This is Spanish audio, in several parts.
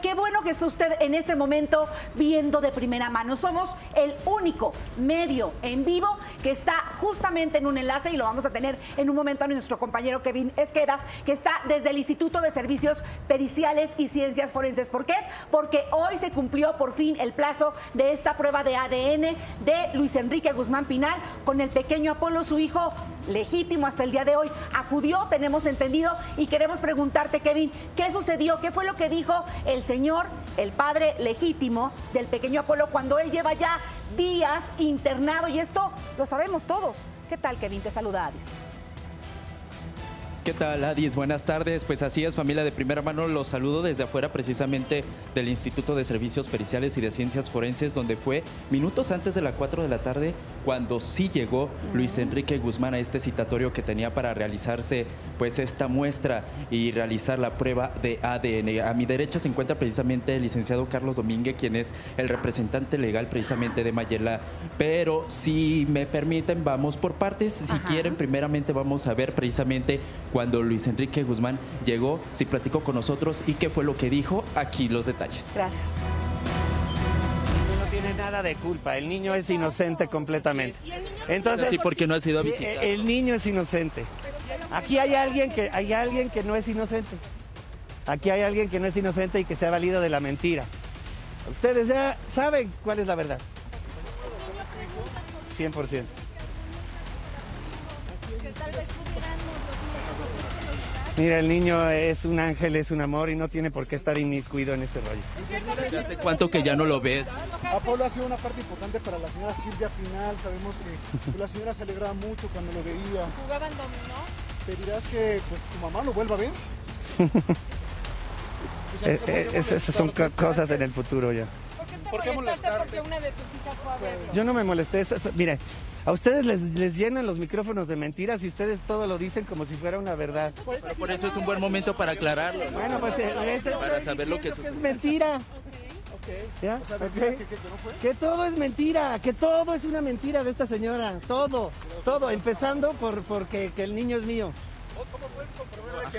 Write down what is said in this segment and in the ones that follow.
Qué bueno que está usted en este momento viendo de primera mano. Somos el único medio en vivo que está justamente en un enlace y lo vamos a tener en un momento a nuestro compañero Kevin Esqueda, que está desde el Instituto de Servicios Periciales y Ciencias Forenses. ¿Por qué? Porque hoy se cumplió por fin el plazo de esta prueba de ADN de Luis Enrique Guzmán Pinal con el pequeño Apolo, su hijo legítimo hasta el día de hoy. Acudió, tenemos entendido, y queremos preguntarte, Kevin, ¿qué sucedió? ¿Qué fue lo que dijo el señor, el padre legítimo del pequeño Apolo, cuando él lleva ya días internado? Y esto lo sabemos todos. ¿Qué tal, Kevin? Te saluda Adis. ¿Qué tal, Adis? Buenas tardes. Pues así es, familia de primera mano. Los saludo desde afuera precisamente del Instituto de Servicios Periciales y de Ciencias Forenses, donde fue minutos antes de las 4 de la tarde cuando sí llegó Luis Enrique Guzmán a este citatorio que tenía para realizarse pues esta muestra y realizar la prueba de ADN. A mi derecha se encuentra precisamente el licenciado Carlos Domínguez, quien es el representante legal precisamente de Mayela. Pero si me permiten, vamos por partes. Si quieren, primeramente vamos a ver precisamente cuando Luis Enrique Guzmán llegó, si platicó con nosotros y qué fue lo que dijo. Aquí los detalles. Gracias. No tiene nada de culpa, el niño es inocente completamente. Entonces, Sí, porque no ha sido eh, visitado. el niño es inocente. Aquí hay alguien que hay alguien que no es inocente. Aquí hay alguien que no es inocente y que se ha valido de la mentira. Ustedes ya saben cuál es la verdad. 100%. Mira, el niño es un ángel, es un amor y no tiene por qué estar inmiscuido en este rollo. ¿Hace cuánto que ya no lo ves? Apolo ha sido una parte importante para la señora Silvia Pinal. Sabemos que la señora se alegraba mucho cuando lo veía. Jugaban dominó. ¿Pedirás que pues, tu mamá lo vuelva a ver? Eh, eh, esas son co- cosas en el futuro ya. ¿Por qué te molestaste porque una de tus hijas fue a verlo? Yo no me molesté. mire, a ustedes les, les llenan los micrófonos de mentiras y ustedes todo lo dicen como si fuera una verdad. Pero por eso es un buen momento para aclararlo. ¿no? Bueno, pues eh, eso Para saber lo que es mentira. ¿Ya? O sea, Ok. mentira que, que- que no fue. Que todo es mentira, que todo es una mentira de esta señora. Todo, todo. Empezando por porque que el niño es mío.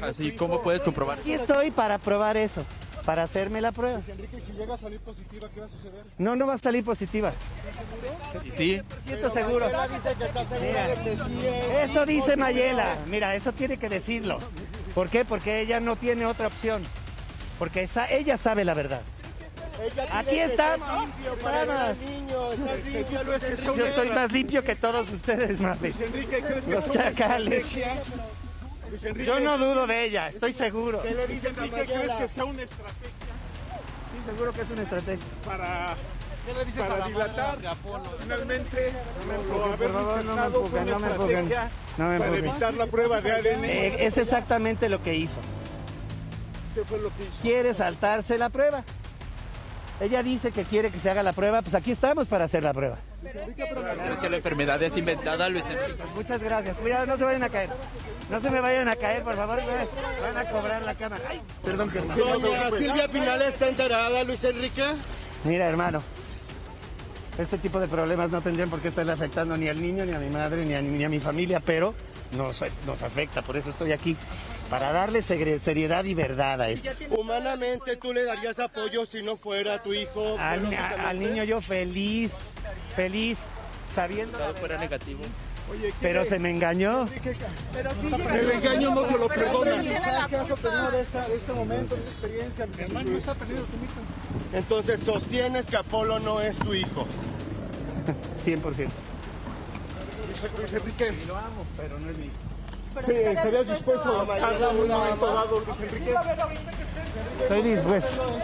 Así, ¿cómo puedes comprobar? Aquí estoy para probar eso, para hacerme la prueba. Luis Enrique, y si llega a salir positiva, ¿qué va a suceder? No, no va a salir positiva. Sí, sí. Siento seguro. Mayela dice que está segura Mira, de que sí es. Eso dice Mayela. Mira, eso tiene que decirlo. ¿Por qué? Porque ella no tiene otra opción. Porque esa, ella sabe la verdad. Aquí está. Estás Yo soy más limpio que todos ustedes, madre. Enrique, ¿crees que Los chacales. Luis Enrique, Yo no dudo de ella, estoy seguro. ¿Qué le dices a Mayela? sea una estrategia Sí, seguro que es una estrategia. para, para dilatar finalmente o haber por favor, no me empujen, una no me empujen. estrategia No me para empujen. evitar la prueba de ADN. Eh, es exactamente lo que hizo. ¿Qué fue lo que hizo? Quiere saltarse la prueba. Ella dice que quiere que se haga la prueba, pues aquí estamos para hacer la prueba. ¿Crees que la enfermedad es inventada, Luis Enrique? Muchas gracias. Cuidado, no se vayan a caer. No se me vayan a caer, por favor. Van a cobrar la cama. Ay, perdón que Doña Silvia Pinal está enterada, Luis Enrique. Mira, hermano. Este tipo de problemas no tendrían por qué estarle afectando ni al niño, ni a mi madre, ni a, ni a mi familia, pero nos, nos afecta. Por eso estoy aquí, para darle seriedad y verdad a esto. Humanamente, ¿tú le darías apoyo si no fuera tu hijo? Al, ni- a- al niño yo feliz, feliz, sabiendo, fuera negativo. pero se me engañó. El engaño no se lo perdona. ¿Qué has obtenido de, esta, de este momento, de esta experiencia? Luis Enrique? Entonces, sostienes que Apolo no es tu hijo. 100%. Luis Enrique, Lo amo, pero no es mío. Sí, ¿estarías dispuesto a en un momento dado, Luis Enrique? Estoy dispuesto.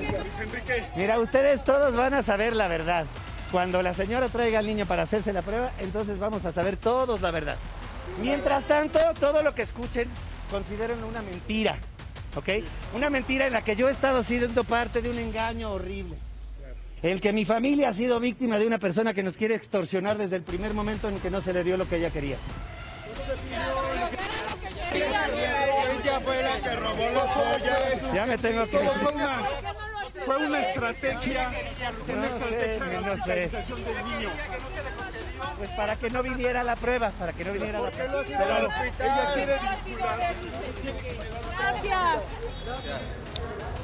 Luis Enrique, Mira, ustedes todos van a saber la verdad. Cuando la señora traiga al niño para hacerse la prueba, entonces vamos a saber todos la verdad. Mientras tanto, todo lo que escuchen, considérenlo una mentira. ¿Ok? Una mentira en la que yo he estado siendo parte de un engaño horrible. El que mi familia ha sido víctima de una persona que nos quiere extorsionar desde el primer momento en que no se le dio lo que ella quería. Ella fue la que robó los joyas. Ya me tengo que... todo fue una, fue una estrategia, una No estrategia sé, de no sé. radicalización del niño. Pues para que no viniera la prueba, para que no viniera la prueba. Ella quiere vincular. Gracias.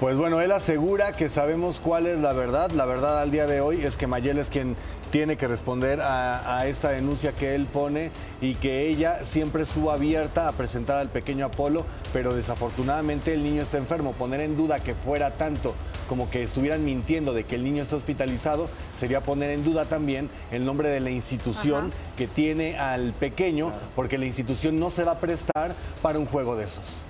Pues bueno, él asegura que sabemos cuál es la verdad. La verdad al día de hoy es que Mayel es quien tiene que responder a, a, esta denuncia que él pone y que ella siempre estuvo abierta a presentar al pequeño Apolo, pero desafortunadamente el niño está enfermo. Poner en duda que fuera tanto como que estuvieran mintiendo de que el niño está hospitalizado, sería poner en duda también el nombre de la institución Ajá. que tiene al pequeño, porque la institución no se va a prestar para un juego de esos.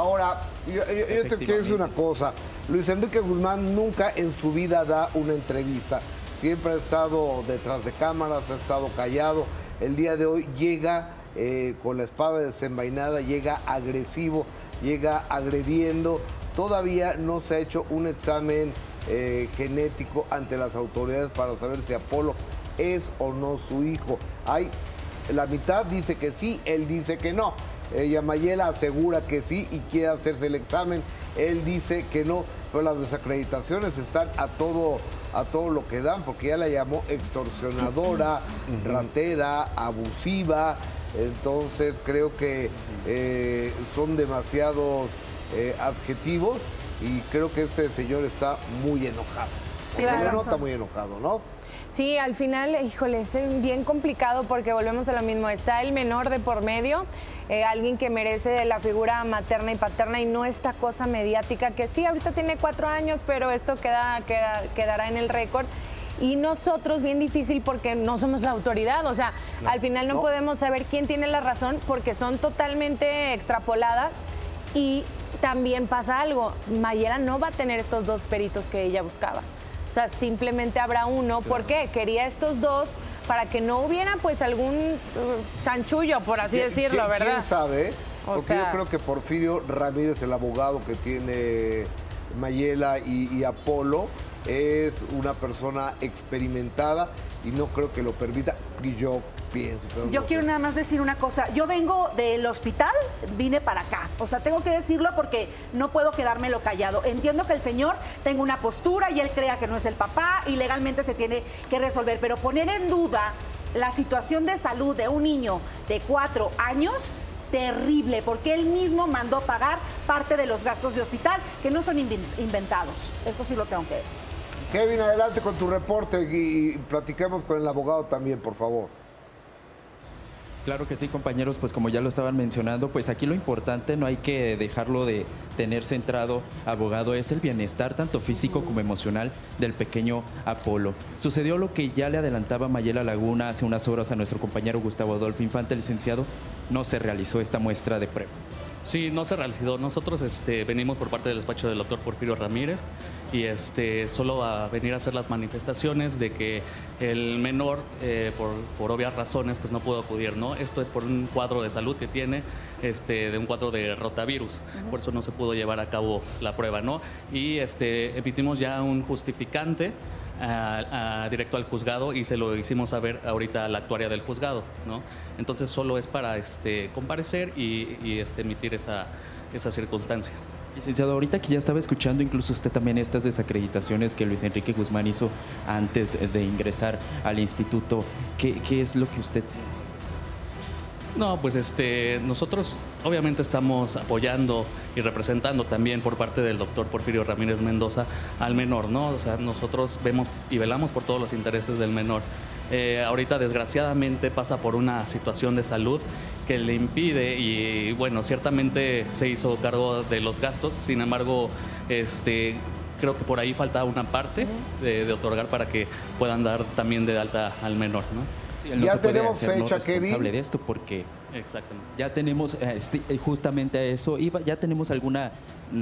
Ahora, yo, yo- yo te quiero decir una cosa. Luis Enrique Guzmán nunca en su vida da una entrevista. Siempre ha estado detrás de cámaras, ha estado callado. El día de hoy llega eh, con la espada desenvainada, llega agresivo, llega agrediendo. Todavía no se ha hecho un examen eh, genético ante las autoridades para saber si Apolo es o no su hijo. Hay la mitad dice que sí, él dice que no. Ella Mayela asegura que sí y quiere hacerse el examen. Él dice que no, pero las desacreditaciones están a todo a todo lo que dan, porque ya la llamó extorsionadora, ratera, abusiva. Entonces creo que eh, son demasiados eh, adjetivos y creo que este señor está muy enojado. O Tienes se nota muy enojado, ¿no? Sí, al final, híjole, es bien complicado porque volvemos a lo mismo. Está el menor de por medio, eh, alguien que merece la figura materna y paterna y no esta cosa mediática que sí, ahorita tiene cuatro años, pero esto queda, queda- quedará en el récord. Y nosotros, bien difícil porque no somos la autoridad, o sea, al final no, No. podemos saber quién tiene la razón porque son totalmente extrapoladas y también pasa algo, Mayela no va a tener estos dos peritos que ella buscaba. O sea, simplemente habrá uno. ¿Por qué? Quería estos dos para que no hubiera pues algún uh, chanchullo, por así ¿Qui- decirlo, ¿verdad? ¿Quién sabe? O Porque sea- yo creo que Porfirio Ramírez, el abogado que tiene Mayela y, y Apolo, es una persona experimentada y no creo que lo permita. Y yo pienso. pero Yo no quiero sé. nada más decir una cosa. Yo vengo del hospital, vine para acá. O sea, tengo que decirlo porque no puedo quedármelo callado. Entiendo que el señor tenga una postura y él crea que no es el papá y legalmente se tiene que resolver. Pero poner en duda la situación de salud de un niño de cuatro años, terrible, porque él mismo mandó pagar parte de los gastos de hospital que no son inven- inventados. Eso sí lo tengo que decir. Kevin, adelante con tu reporte y, platiquemos con el abogado también, por favor. Claro que sí, compañeros, pues como ya lo estaban mencionando, pues aquí lo importante, no hay que dejarlo de tener centrado, abogado, es el bienestar tanto físico como emocional del pequeño Apolo. Sucedió lo que ya le adelantaba Mayela Laguna hace unas horas a nuestro compañero Gustavo Adolfo Infante, licenciado, no se realizó esta muestra de prueba. Sí, no se realizó. Nosotros este, venimos por parte del despacho del doctor Porfirio Ramírez y este, solo a venir a hacer las manifestaciones de que el menor, eh, por, por obvias razones, pues no pudo acudir, ¿no? Esto es por un cuadro de salud que tiene, este, de un cuadro de rotavirus. Por eso no se pudo llevar a cabo la prueba, ¿no? Y este, emitimos ya un justificante directo al juzgado y se lo hicimos saber ahorita a la actuaria del juzgado, ¿no? Entonces solo es para este, comparecer y, y, este, emitir esa, esa circunstancia. Licenciado, ahorita que ya estaba escuchando incluso usted también estas desacreditaciones que Luis Enrique Guzmán hizo antes de ingresar al instituto, ¿qué, qué es lo que usted No, pues este, nosotros obviamente estamos apoyando y representando también por parte del doctor Porfirio Ramírez Mendoza al menor, ¿no? O sea, nosotros vemos y velamos por todos los intereses del menor. Eh, ahorita desgraciadamente pasa por una situación de salud que le impide y bueno, ciertamente se hizo cargo de los gastos, sin embargo, este, creo que por ahí falta una parte de, de otorgar para que puedan dar también de alta al menor, ¿no? Sí, él no Ya tenemos fecha, responsable Kevin. de esto porque Exactamente. ya tenemos eh, sí, eh, justamente a eso iba ya tenemos alguna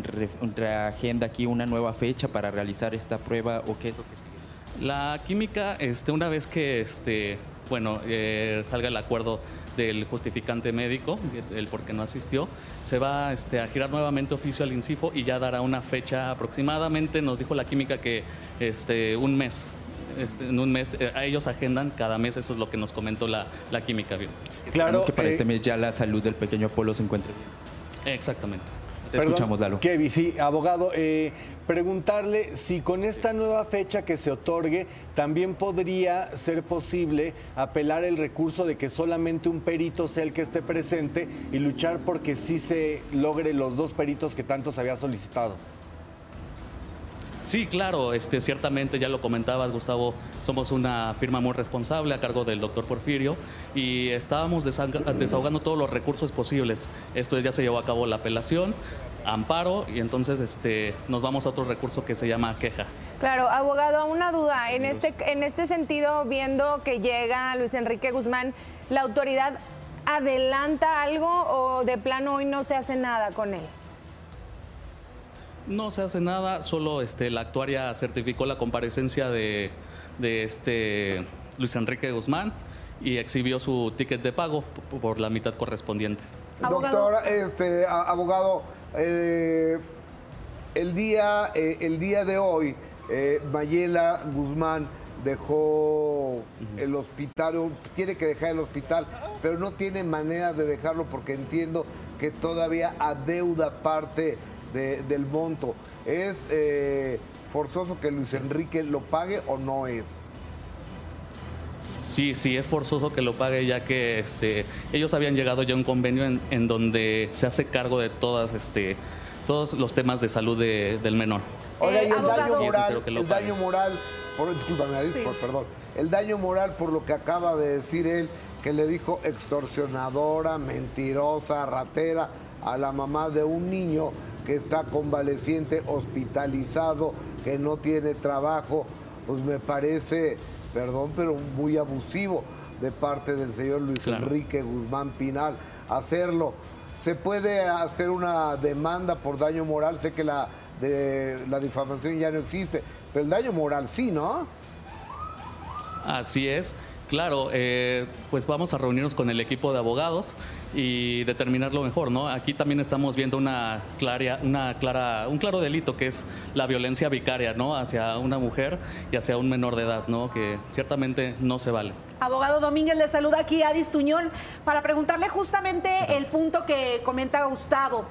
re- reagenda aquí una nueva fecha para realizar esta prueba o qué es lo que sigue La química, este, una vez que este, bueno, eh, salga el acuerdo del justificante médico, el por qué no asistió, se va este, a girar nuevamente oficio al INCIFO y ya dará una fecha aproximadamente, nos dijo la química que este, un mes. Este, en un mes, eh, a ellos agendan cada mes, eso es lo que nos comentó la, la química. bien. Esperamos que para eh, este mes ya la salud del pequeño Apolo se encuentre bien Exactamente. Te escuchamos, Lalo. Kevin, sí, abogado, eh, preguntarle si con esta nueva fecha que se otorgue también podría ser posible apelar el recurso de que solamente un perito sea el que esté presente y luchar porque sí se logre los dos peritos que tanto se había solicitado. Sí, claro, este, ciertamente ya lo comentabas, Gustavo, somos una firma muy responsable a cargo del doctor Porfirio y estábamos desahogando todos los recursos posibles. Esto ya se llevó a cabo la apelación, amparo y entonces este, nos vamos a otro recurso que se llama queja. Claro, abogado, una duda. En este, en este sentido, viendo que llega Luis Enrique Guzmán, ¿la autoridad adelanta algo o de plano hoy no se hace nada con él? No se hace nada, solo este, la actuaria certificó la comparecencia de, este Luis Enrique Guzmán y exhibió su ticket de pago por la mitad correspondiente. Doctor, este, abogado, eh, el, día, eh, el día de hoy, eh, Mayela Guzmán dejó el hospital, tiene que dejar el hospital, pero no tiene manera de dejarlo porque entiendo que todavía adeuda parte del monto. ¿Es eh, forzoso que Luis Enrique lo pague o no es? Sí, sí, es forzoso que lo pague ya que este, ellos habían llegado ya a un convenio en, donde se hace cargo de todas, este, todos los temas de salud del menor. Oiga, y el daño moral, el daño moral, por, perdón, el daño moral por lo que acaba de decir él, que le dijo extorsionadora, mentirosa, ratera a la mamá de un niño que está convaleciente, hospitalizado, que no tiene trabajo, pues me parece, perdón, pero muy abusivo de parte del señor Luis Enrique Guzmán Pinal hacerlo. ¿Se puede hacer una demanda por daño moral? Sé que la, de, la difamación ya no existe, pero el daño moral sí, ¿no? Así es. Claro, eh, pues vamos a reunirnos con el equipo de abogados y determinarlo mejor, ¿no? Aquí también estamos viendo una clara, una clara, un claro delito que es la violencia vicaria, ¿no? Hacia una mujer y hacia un menor de edad, ¿no? Que ciertamente no se vale. Abogado Domínguez le saluda aquí a Tuñón para preguntarle justamente el punto que comenta Gustavo.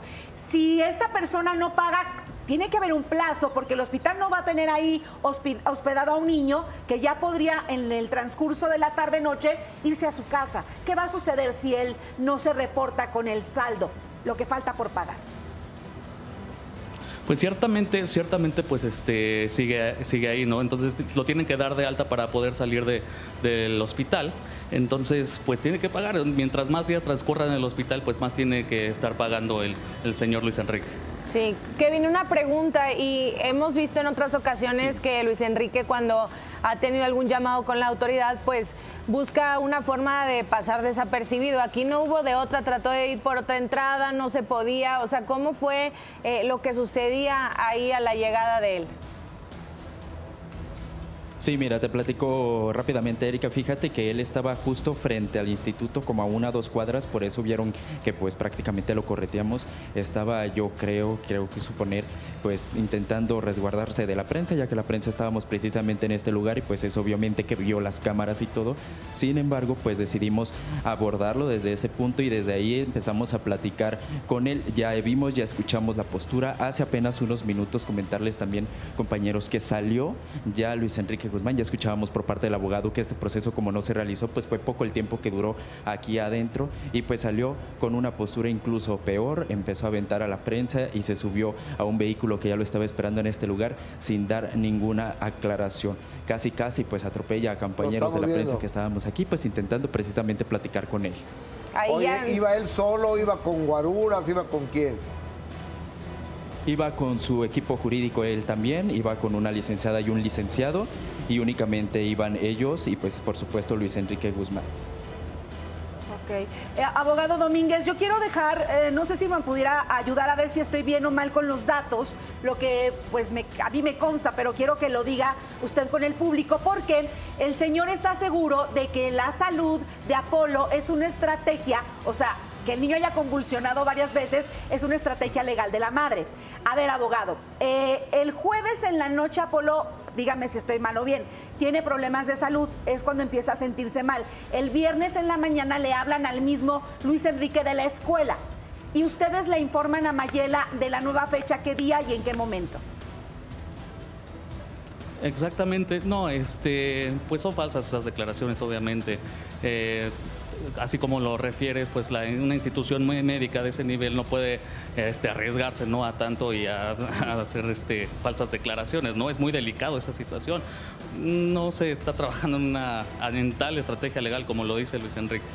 Si esta persona no paga tiene que haber un plazo porque el hospital no va a tener ahí hospedado a un niño que ya podría en el transcurso de la tarde-noche irse a su casa. ¿Qué va a suceder si él no se reporta con el saldo, lo que falta por pagar? Pues ciertamente, ciertamente, pues este sigue, sigue ahí, ¿no? Entonces lo tienen que dar de alta para poder salir de, del hospital. Entonces, pues tiene que pagar. Mientras más días transcurran en el hospital, pues más tiene que estar pagando el, el señor Luis Enrique. Sí, Kevin, una pregunta y hemos visto en otras ocasiones que Luis Enrique cuando ha tenido algún llamado con la autoridad, pues busca una forma de pasar desapercibido. Aquí no hubo de otra, trató de ir por otra entrada, no se podía. O sea, ¿cómo fue eh, lo que sucedía ahí a la llegada de él? Sí, mira, te platico rápidamente, Erika. Fíjate que él estaba justo frente al instituto, como a una o dos cuadras, por eso vieron que pues prácticamente lo correteamos. Estaba, yo creo, creo que suponer, pues intentando resguardarse de la prensa, ya que la prensa estábamos precisamente en este lugar y pues es obviamente que vio las cámaras y todo. Sin embargo, pues decidimos abordarlo desde ese punto y desde ahí empezamos a platicar con él. Ya vimos, ya escuchamos la postura. Hace apenas unos minutos comentarles también, compañeros, que salió ya Luis Enrique Guzmán. Ya escuchábamos por parte del abogado que este proceso como no se realizó, pues fue poco el tiempo que duró aquí adentro y pues salió con una postura incluso peor, empezó a aventar a la prensa y se subió a un vehículo que ya lo estaba esperando en este lugar sin dar ninguna aclaración. Casi, casi pues atropella a compañeros de la prensa que estábamos aquí, pues intentando precisamente platicar con él. ¿iba él solo, iba con guaruras, iba con quién? Iba con su equipo jurídico él también, iba con una licenciada y un licenciado y únicamente iban ellos y pues por supuesto Luis Enrique Guzmán. Ok. Eh, abogado Domínguez, yo quiero dejar, eh, no sé si me pudiera ayudar a ver si estoy bien o mal con los datos, lo que pues a mí me consta, pero quiero que lo diga usted con el público, porque el señor está seguro de que la salud de Apolo es una estrategia, o sea, que el niño haya convulsionado varias veces es una estrategia legal de la madre. A ver, abogado, eh, el jueves en la noche Apolo, dígame si estoy mal o bien, tiene problemas de salud, es cuando empieza a sentirse mal. El viernes en la mañana le hablan al mismo Luis Enrique de la escuela y ustedes le informan a Mayela de la nueva fecha, qué día y en qué momento. Exactamente, no, este, pues son falsas esas declaraciones, obviamente. Eh, así como lo refieres, pues la, una institución muy médica de ese nivel no puede este, arriesgarse ¿no? a tanto y a, hacer este, falsas declaraciones, ¿no? Es muy delicado esa situación. No se está trabajando en una en tal estrategia legal como lo dice Luis Enrique,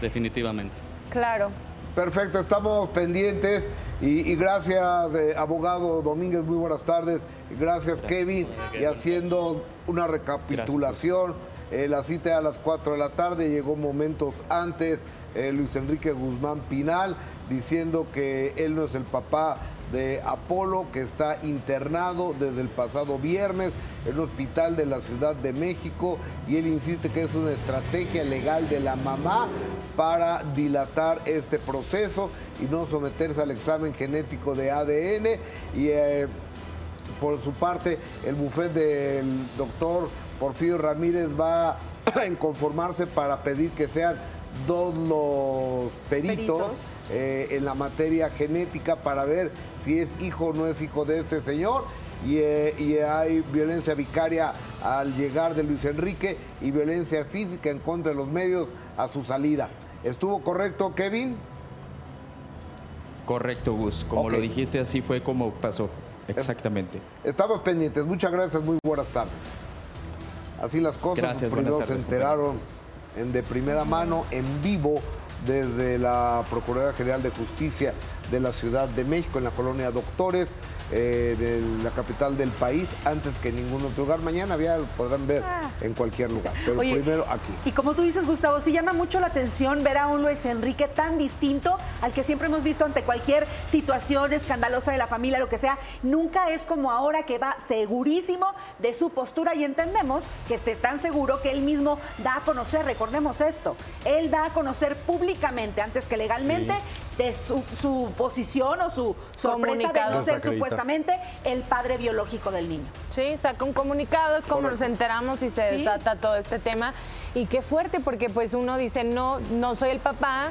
definitivamente. Claro. Perfecto, estamos pendientes y, gracias, eh, abogado Domínguez, muy buenas tardes. Gracias, Kevin, y haciendo una recapitulación. Eh, la cita a las 4 de la tarde, llegó momentos antes eh, Luis Enrique Guzmán Pinal diciendo que él no es el papá de Apolo, que está internado desde el pasado viernes en el hospital de la Ciudad de México y él insiste que es una estrategia legal de la mamá para dilatar este proceso y no someterse al examen genético de ADN y eh, por su parte el bufet del doctor Porfirio Ramírez va a conformarse para pedir que sean dos los peritos, eh, en la materia genética para ver si es hijo o no es hijo de este señor. Y, eh, y, hay violencia vicaria al llegar de Luis Enrique y violencia física en contra de los medios a su salida. ¿Estuvo correcto, Kevin? Correcto, Gus. Como lo dijiste, así fue como pasó. Exactamente. Estamos pendientes. Muchas gracias. Muy buenas tardes. Así las cosas, Gracias, primero se enteraron en de primera mano, en vivo, desde la Procuraduría General de Justicia de la Ciudad de México, en la colonia Doctores eh, de la capital del país antes que ningún otro lugar. Mañana ya lo podrán ver ah. en cualquier lugar, pero primero aquí. Y como tú dices, Gustavo, sí llama mucho la atención ver a un Luis Enrique tan distinto al que siempre hemos visto ante cualquier situación escandalosa de la familia, lo que sea. Nunca es como ahora que va segurísimo de su postura y entendemos que esté tan seguro que él mismo da a conocer, recordemos esto, él da a conocer públicamente, antes que legalmente, de su, posición o su sorpresa de no ser supuestamente el padre biológico del niño. Sí, saca un comunicado, es como nos enteramos y se desata todo este tema. Y qué fuerte, porque pues uno dice, no, no soy el papá,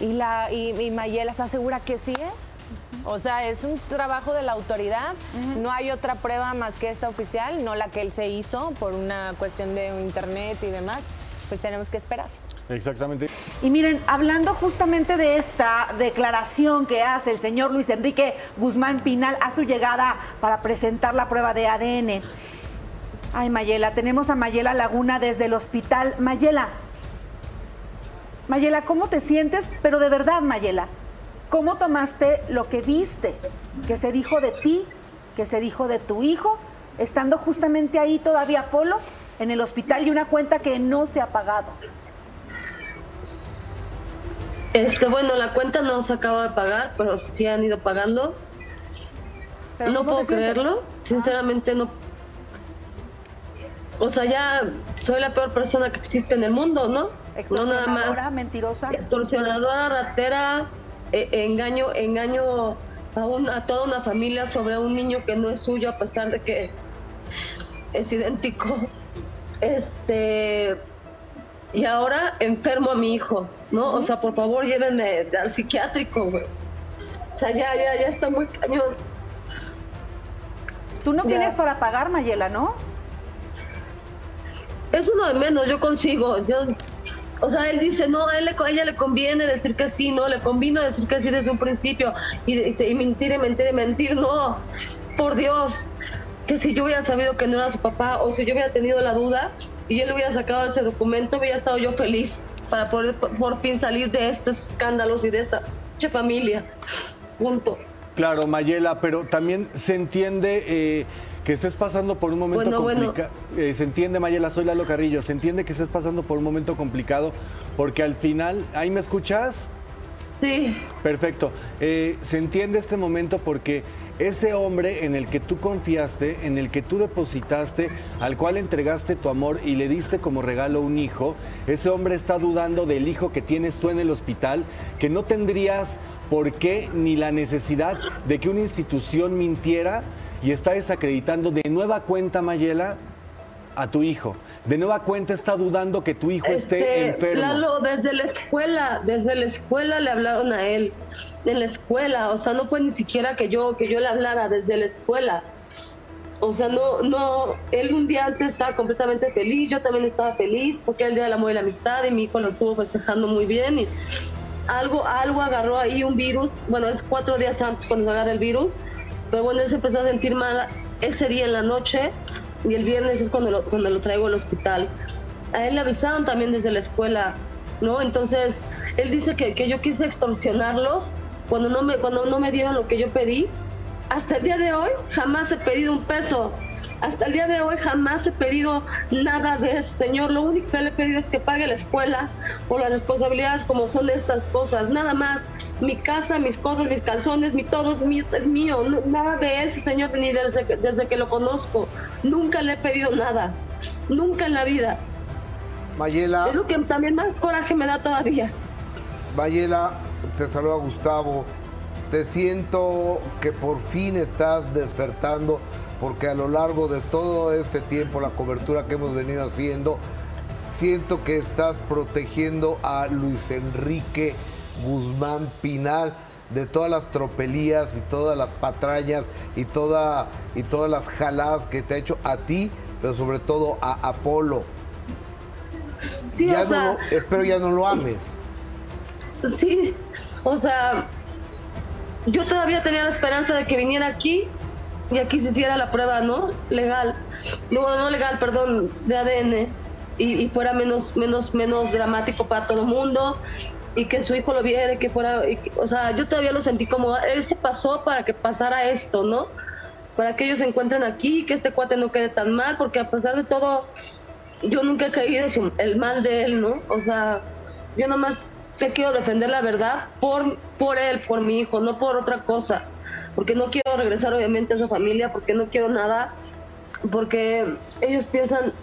y, la, y, Mayela está segura que sí es. O sea, es un trabajo de la autoridad. No hay otra prueba más que esta oficial, no la que él se hizo por una cuestión de internet y demás. Pues tenemos que esperar. Exactamente. Y miren, hablando justamente de esta declaración que hace el señor Luis Enrique Guzmán Pinal a su llegada para presentar la prueba de ADN. Ay, Mayela, tenemos a Mayela Laguna desde el hospital. Mayela, Mayela, ¿cómo te sientes? Pero de verdad, Mayela, ¿cómo tomaste lo que viste, que se dijo de ti, que se dijo de tu hijo, estando justamente ahí todavía Polo en el hospital y una cuenta que no se ha pagado? Este, bueno, la cuenta no se acaba de pagar, pero sí han ido pagando. no puedo creerlo, sinceramente no. O sea, ya soy la peor persona que existe en el mundo, ¿no? Extorsionadora, mentirosa. Extorsionadora, ratera, eh, engaño, engaño a, a toda una familia sobre un niño que no es suyo a pesar de que es idéntico. Este y ahora enfermo a mi hijo, ¿no? O sea, por favor, llévenme al psiquiátrico, güey. O sea, ya, ya, ya está muy cañón. Tú no tienes para pagar, Mayela, ¿no? Es uno de menos, yo consigo. Yo, o sea, él dice, no, a, él a ella le conviene decir que sí, no, le convino decir que sí desde un principio. Y, y, y mentir, y mentir, y mentir, no. Por Dios, que si yo hubiera sabido que no era su papá, o si yo hubiera tenido la duda, y él hubiera sacado ese documento, hubiera estado yo feliz para poder por fin salir de estos escándalos y de esta familia. Punto. Claro, Mayela, pero también se entiende eh, que estés pasando por un momento complicado. Eh, se entiende, Mayela, soy Lalo Carrillo, se entiende que estés pasando por un momento complicado porque al final, ¿ahí me escuchas? Sí. Perfecto. Eh, se entiende este momento porque ese hombre en el que tú confiaste, en el que tú depositaste, al cual entregaste tu amor y le diste como regalo un hijo, ese hombre está dudando del hijo que tienes tú en el hospital, que no tendrías por qué ni la necesidad de que una institución mintiera y está desacreditando de nueva cuenta, Mayela, a tu hijo. De nueva cuenta está dudando que tu hijo esté Este, enfermo. Lalo, desde la escuela, desde la escuela le hablaron a él, en la escuela, o sea, no fue ni siquiera que yo, que yo le hablara desde la escuela. O sea, no, no, él un día antes estaba completamente feliz, yo también estaba feliz, porque era el Día del Amor y la Amistad, y mi hijo lo estuvo festejando muy bien, y algo, algo agarró ahí un virus, bueno, es cuatro días antes cuando se agarra el virus, pero bueno, él se empezó a sentir mal ese día en la noche, y el viernes es cuando lo, cuando lo traigo al hospital. A él le avisaron también desde la escuela, ¿no? Entonces, él dice que, que yo quise extorsionarlos cuando no, me, cuando no me dieron lo que yo pedí. Hasta el día de hoy jamás he pedido un peso. Hasta el día de hoy jamás he pedido nada de eso, señor. Lo único que le he pedido es que pague la escuela o las responsabilidades como son estas cosas. Nada más. Mi casa, mis cosas, mis calzones, mi todo es mío. Es mío. Nada de ese señor ni desde desde que lo conozco. Nunca le he pedido nada. Nunca en la vida. Mayela. Es lo que también más coraje me da todavía. Mayela, te saluda Gustavo. Te siento que por fin estás despertando porque a lo largo de todo este tiempo, la cobertura que hemos venido haciendo, siento que estás protegiendo a Luis Enrique Guzmán Pinal de todas las tropelías y todas las patrañas y, toda, y todas las jaladas que te ha hecho a ti, pero sobre todo a Apolo. Sí, Ya o no sea, lo- espero ya no lo ames. Sí, o sea, yo todavía tenía la esperanza de que viniera aquí y aquí se hiciera la prueba, ¿no? Legal, no, no legal, perdón, de ADN y, y fuera menos, menos, menos dramático para todo el mundo y que su hijo lo viera, y que fuera, y o sea, yo todavía lo sentí como, esto pasó para que pasara esto, ¿no? Para que ellos se encuentren aquí, que este cuate no quede tan mal, porque a pesar de todo, yo nunca he creído su- el mal de él, ¿no? O sea, yo nomás te quiero defender la verdad por, por él, por mi hijo, no por otra cosa. Porque no quiero regresar obviamente a esa familia, porque no quiero nada, porque ellos piensan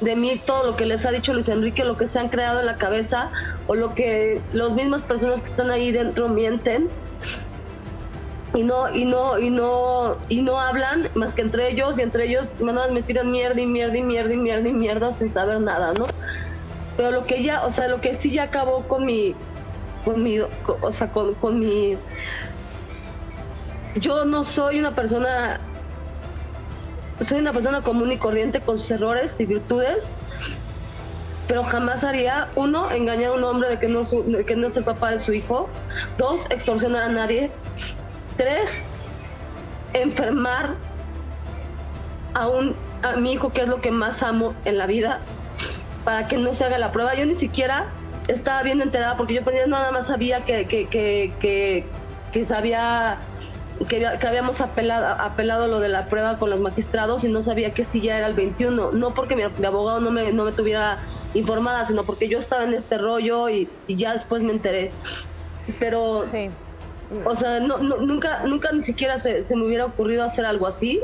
de mí todo lo que les ha dicho Luis Enrique, lo que se han creado en la cabeza o lo que las mismas personas que están ahí dentro mienten y no y no y no y no hablan más que entre ellos y entre ellos me tiran mierda y mierda y mierda y mierda y mierda sin saber nada, ¿no? Pero lo que ya, o sea, lo que sí ya acabó con mi con mi co- o sea, con, con mi yo no soy una persona soy una persona común y corriente con sus errores y virtudes, pero jamás haría, uno, engañar a un hombre de que no, su- de que no es el papá de su hijo, dos, extorsionar a nadie, tres, enfermar a, un, a mi hijo, que es lo que más amo en la vida, para que no se haga la prueba. Yo ni siquiera estaba bien enterada porque yo pues, nada más sabía que, que, que, que, que sabía que, que habíamos apelado, apelado lo de la prueba con los magistrados y no sabía que sí ya era el 21. No porque mi, mi abogado no me, no me tuviera informada, sino porque yo estaba en este rollo y, y ya después me enteré. Pero, o sea, no, no- nunca, nunca ni siquiera se, se me hubiera ocurrido hacer algo así.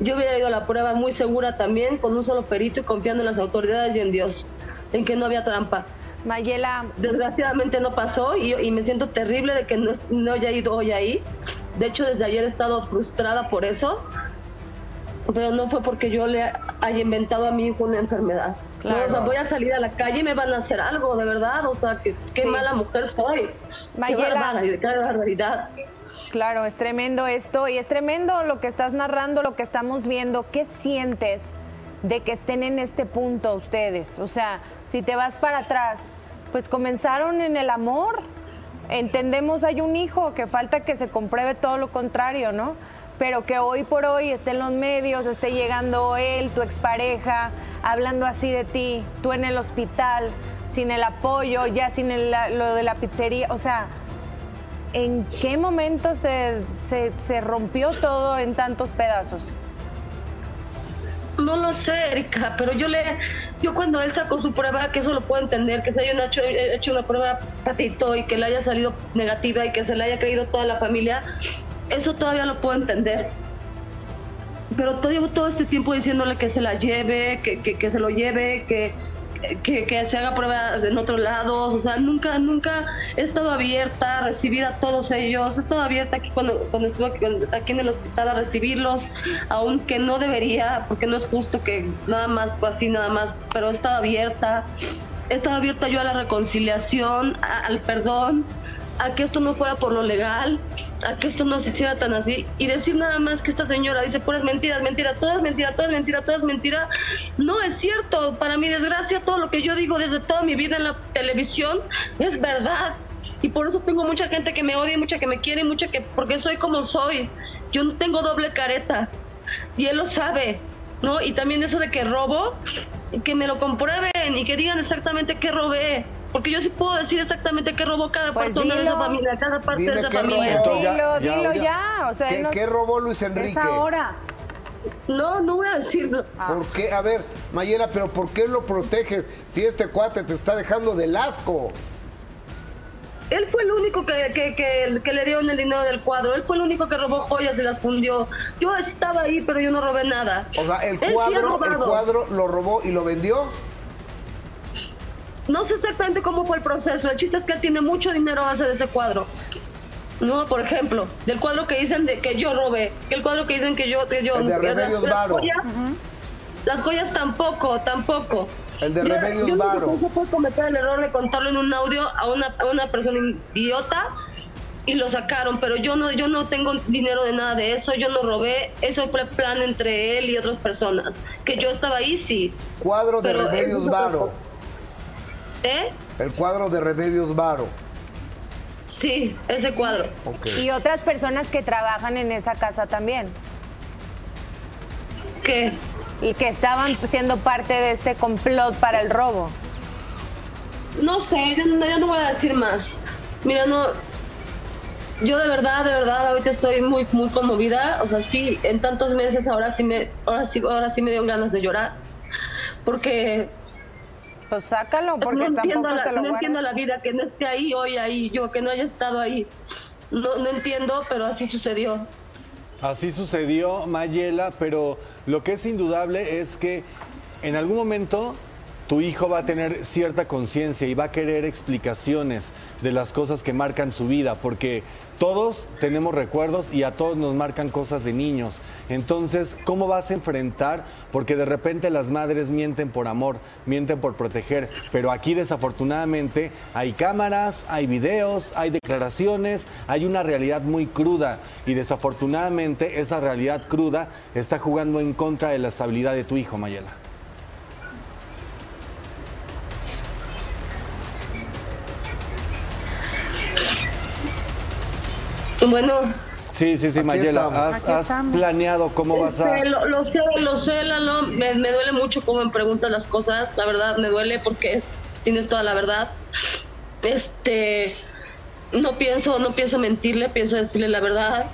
Yo hubiera ido a la prueba muy segura también, con un solo perito y confiando en las autoridades y en Dios, en que no había trampa. Mayela. Desgraciadamente no pasó y, y me siento terrible de que no, no haya ido hoy ahí. De hecho, desde ayer he estado frustrada por eso, pero no fue porque yo le haya inventado a mi hijo una enfermedad. No, o sea, voy a salir a la calle y me van a hacer algo, de verdad. O sea, que, qué Sí. mala mujer soy. Mayela. Qué barbaridad. Claro, es tremendo esto y es tremendo lo que estás narrando, lo que estamos viendo. ¿Qué sientes de que estén en este punto ustedes? O sea, si te vas para atrás, pues comenzaron en el amor. Entendemos, hay un hijo, que falta que se compruebe todo lo contrario, ¿no? Pero que hoy por hoy esté en los medios, esté llegando él, tu expareja, hablando así de ti, tú en el hospital, sin el apoyo, ya sin lo de la pizzería. O sea, ¿En qué momento se- se rompió todo en tantos pedazos? No lo sé, Erika, pero yo le, yo cuando él sacó su prueba, que eso lo puedo entender, que se haya hecho, una prueba patito y que le haya salido negativa y que se le haya creído toda la familia, eso todavía lo puedo entender. Pero todo, todo este tiempo diciéndole que se la lleve, que, que, que se lo lleve, que, que, se haga pruebas en otros lados, o sea, nunca, nunca he estado abierta a recibir a todos ellos, he estado abierta aquí cuando, cuando estuve aquí, aquí en el hospital a recibirlos, aunque no debería, porque no es justo que nada más, así nada más, pero he estado abierta, he estado abierta yo a la reconciliación, al perdón, a que esto no fuera por lo legal, a que esto no se hiciera tan así y decir nada más que esta señora dice puras mentiras, mentira, todo es mentira, todo es mentira, todo es mentira. No es cierto, para mi desgracia todo lo que yo digo desde toda mi vida en la televisión es verdad. Y por eso tengo mucha gente que me odia, mucha que me quiere, mucha que porque soy como soy. Yo no tengo doble careta y él lo sabe, ¿no? Y también eso de que robo, que me lo comprueben y que digan exactamente qué robé. Porque yo sí puedo decir exactamente qué robó cada Pues persona de esa familia, cada parte Dime de esa familia. robó. Dilo, dilo ya. ya. O sea, ¿Qué, no- qué robó Luis Enrique? Es ahora. No, no voy a decirlo. ¿Por qué? A ver, Mayela, pero ¿por qué lo proteges si este cuate te está dejando del asco? Él fue el único que, que, que, que le dio el dinero del cuadro. Él fue el único que robó joyas y las fundió. Yo estaba ahí, pero yo no robé nada. O sea, el sí cuadro, el cuadro lo robó y lo vendió. No sé exactamente cómo fue el proceso. El chiste es que él tiene mucho dinero a base de ese cuadro. No, por ejemplo, del cuadro que dicen de que yo robé, que el cuadro que dicen que yo, que yo El de las- Remedios las Varo. joyas, las joyas tampoco, tampoco. El de Yo- Remedios yo Varo. hice fue cometer el error de contarlo en un audio a una, a una persona idiota y lo sacaron, pero yo no, yo no tengo dinero de nada de eso, yo no robé, eso fue plan entre él y otras personas. Que yo estaba ahí, sí. Cuadro de Remedios no Varo. ¿Eh? El cuadro de Remedios Varo. Sí, ese cuadro. Y otras personas que trabajan en esa casa también. ¿Qué? Y que estaban siendo parte de este complot para el robo. No sé, yo no, yo no voy a decir más. Mira, no. Yo de verdad, de verdad, ahorita estoy muy, muy conmovida. O sea, sí, en tantos meses ahora sí me, ahora sí, ahora sí me dio ganas de llorar. Porque Pues sácalo, porque no entiendo, tampoco la, te lo no entiendo la vida que no esté ahí hoy ahí, yo que no haya estado ahí. No, no entiendo, pero así sucedió. Así sucedió, Mayela, pero lo que es indudable es que en algún momento tu hijo va a tener cierta conciencia y va a querer explicaciones de las cosas que marcan su vida, porque todos tenemos recuerdos y a todos nos marcan cosas de niños. Entonces, ¿cómo vas a enfrentar? Porque de repente las madres mienten por amor, mienten por proteger, pero aquí desafortunadamente hay cámaras, hay videos, hay declaraciones, hay una realidad muy cruda y desafortunadamente esa realidad cruda está jugando en contra de la estabilidad de tu hijo, Mayela. Bueno, Sí, sí, sí, Mayela, has, planeado cómo vas a... Este, lo, lo sé, lo sé, Lalo. Me, me duele mucho cómo me preguntas las cosas. La verdad, me duele porque tienes toda la verdad. Este, no pienso, no pienso mentirle, pienso decirle la verdad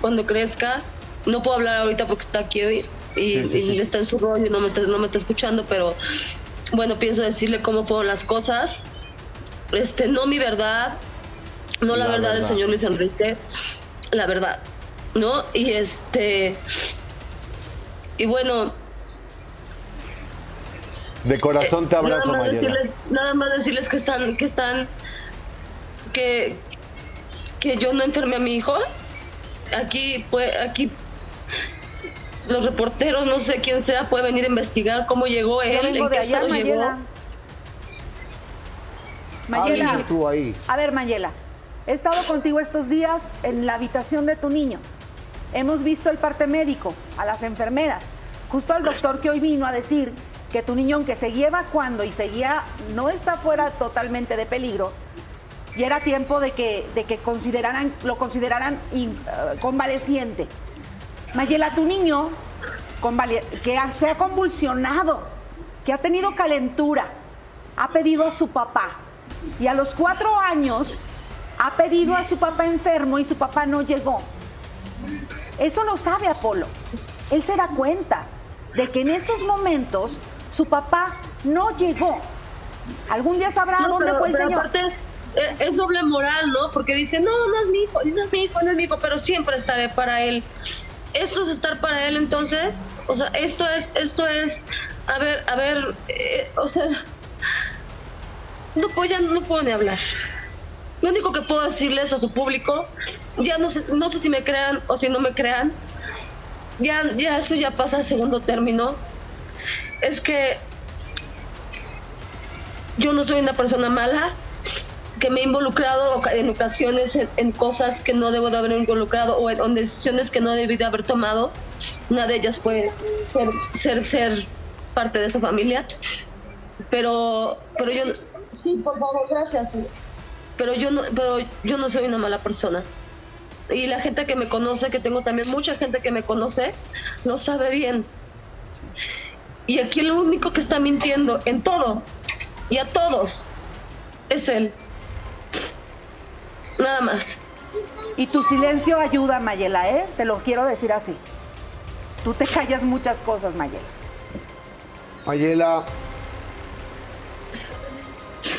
cuando crezca. No puedo hablar ahorita porque está aquí hoy y, Sí, sí, sí. y está en su rollo y no me está, no me está escuchando, pero bueno, pienso decirle cómo fueron las cosas. Este, no mi verdad, no la, La verdad verdad. señor Luis Enrique, la verdad, ¿no? Y este, y bueno, De corazón te abrazo, nada más Mayela. decirles, nada más decirles que están, que están, que, que yo no enfermé a mi hijo. Aquí, pues, aquí los reporteros, no sé quién sea, puede venir a investigar cómo llegó él, Yo vengo en de qué allá, estado llegó. Mayela. Estuvo ahí. A ver, Mayela, he estado contigo estos días en la habitación de tu niño. Hemos visto el parte médico, a las enfermeras, justo al doctor que hoy vino a decir que tu niño, aunque seguía evacuando y seguía, no está fuera totalmente de peligro, y era tiempo de que, de que consideraran, lo consideraran in- eh, convaleciente. Mayela, tu niño que se ha convulsionado, que ha tenido calentura, ha pedido a su papá. Y a los cuatro años ha pedido a su papá enfermo y su papá no llegó. Eso lo sabe Apolo. Él se da cuenta de que en estos momentos su papá no llegó. Algún día sabrá No, dónde pero- fue el pero señor. aparte, eh, es doble moral, ¿no? Porque dice, no, no es mi hijo, no es mi hijo, no es mi hijo, pero siempre estaré para él. Esto es estar para él, entonces, o sea, esto es, esto es, a ver, a ver, eh, o sea, no puedo, ya no puedo ni hablar. Lo único que puedo decirles a su público, ya no sé, no sé si me crean o si no me crean, ya, ya eso ya pasa a segundo término, es que yo no soy una persona mala, que me he involucrado en ocasiones en, cosas que no debo de haber involucrado o en, decisiones que no debí de haber tomado. Una de ellas puede ser, ser, ser parte de esa familia. Pero, pero yo, sí, por favor, gracias. Pero yo no, pero yo no soy una mala persona. Y la gente que me conoce, que tengo también mucha gente que me conoce, lo sabe bien. Y aquí lo único que está mintiendo en todo y a todos es él. Nada más. Y tu silencio ayuda, Mayela, ¿eh? Te lo quiero decir así. Tú te callas muchas cosas, Mayela. Mayela,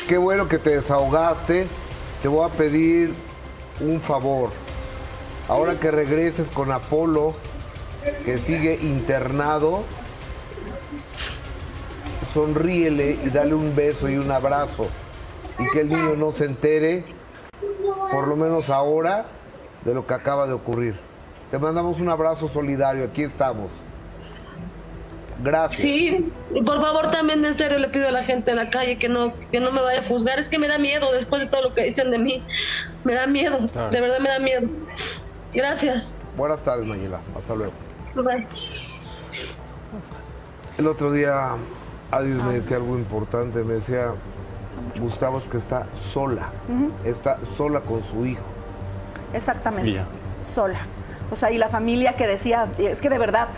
qué bueno que te desahogaste. Te voy a pedir un favor. Ahora que regreses con Apolo, que sigue internado, sonríele y dale un beso y un abrazo. Y que el niño no se entere, por lo menos ahora, de lo que acaba de ocurrir. Te mandamos un abrazo solidario, aquí estamos. Gracias. Sí, y por favor también en serio le pido a la gente en la calle que no, que no me vaya a juzgar. Es que me da miedo después de todo lo que dicen de mí. Me da miedo, de verdad me da miedo. Gracias. Buenas tardes, Mayela. Hasta luego. Bye. El otro día Adis me decía algo importante, me decía, Gustavo es que está sola, está sola con su hijo. Exactamente, sola. O sea, y la familia que decía, es que de verdad,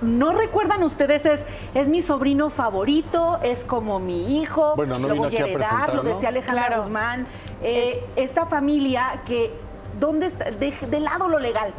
¿no recuerdan ustedes? Es, es mi sobrino favorito, es como mi hijo, bueno, no lo voy a heredar, lo decía Alejandra Guzmán. Eh, esta familia que, ¿dónde está? De, de lado lo legal,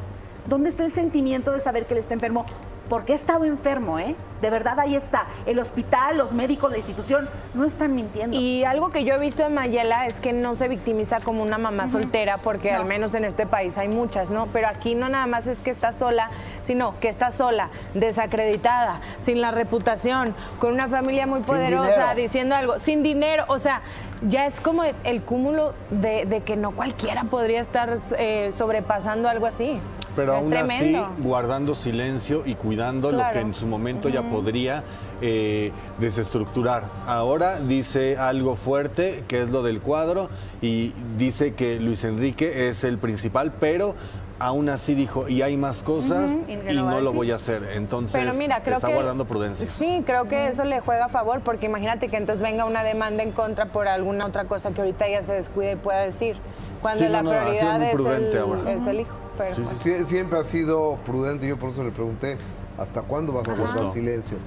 ¿dónde está el sentimiento de saber que él está enfermo? Porque he estado enfermo, ¿eh? De verdad ahí está. El hospital, los médicos, la institución no están mintiendo. Y algo que yo he visto en Mayela es que no se victimiza como una mamá soltera, porque al menos en este país hay muchas, ¿no? Pero aquí no nada más es que está sola, sino que está sola, desacreditada, sin la reputación, con una familia muy poderosa, diciendo algo, sin dinero, o sea, ya es como el cúmulo de, que no cualquiera podría estar eh, sobrepasando algo así. Pero aún así, guardando silencio y cuidando lo que en su momento ya podría eh, desestructurar. Ahora dice algo fuerte, que es lo del cuadro, y dice que Luis Enrique es el principal, pero aún así dijo, y hay más cosas y, no, lo voy a hacer. Entonces, está guardando prudencia. Sí, creo que eso le juega a favor, porque imagínate que entonces venga una demanda en contra por alguna otra cosa que ahorita ella se descuide y pueda decir, cuando la prioridad es el, hijo. Siempre ha sido prudente, yo por eso le pregunté, ¿hasta cuándo vas a guardar silencio?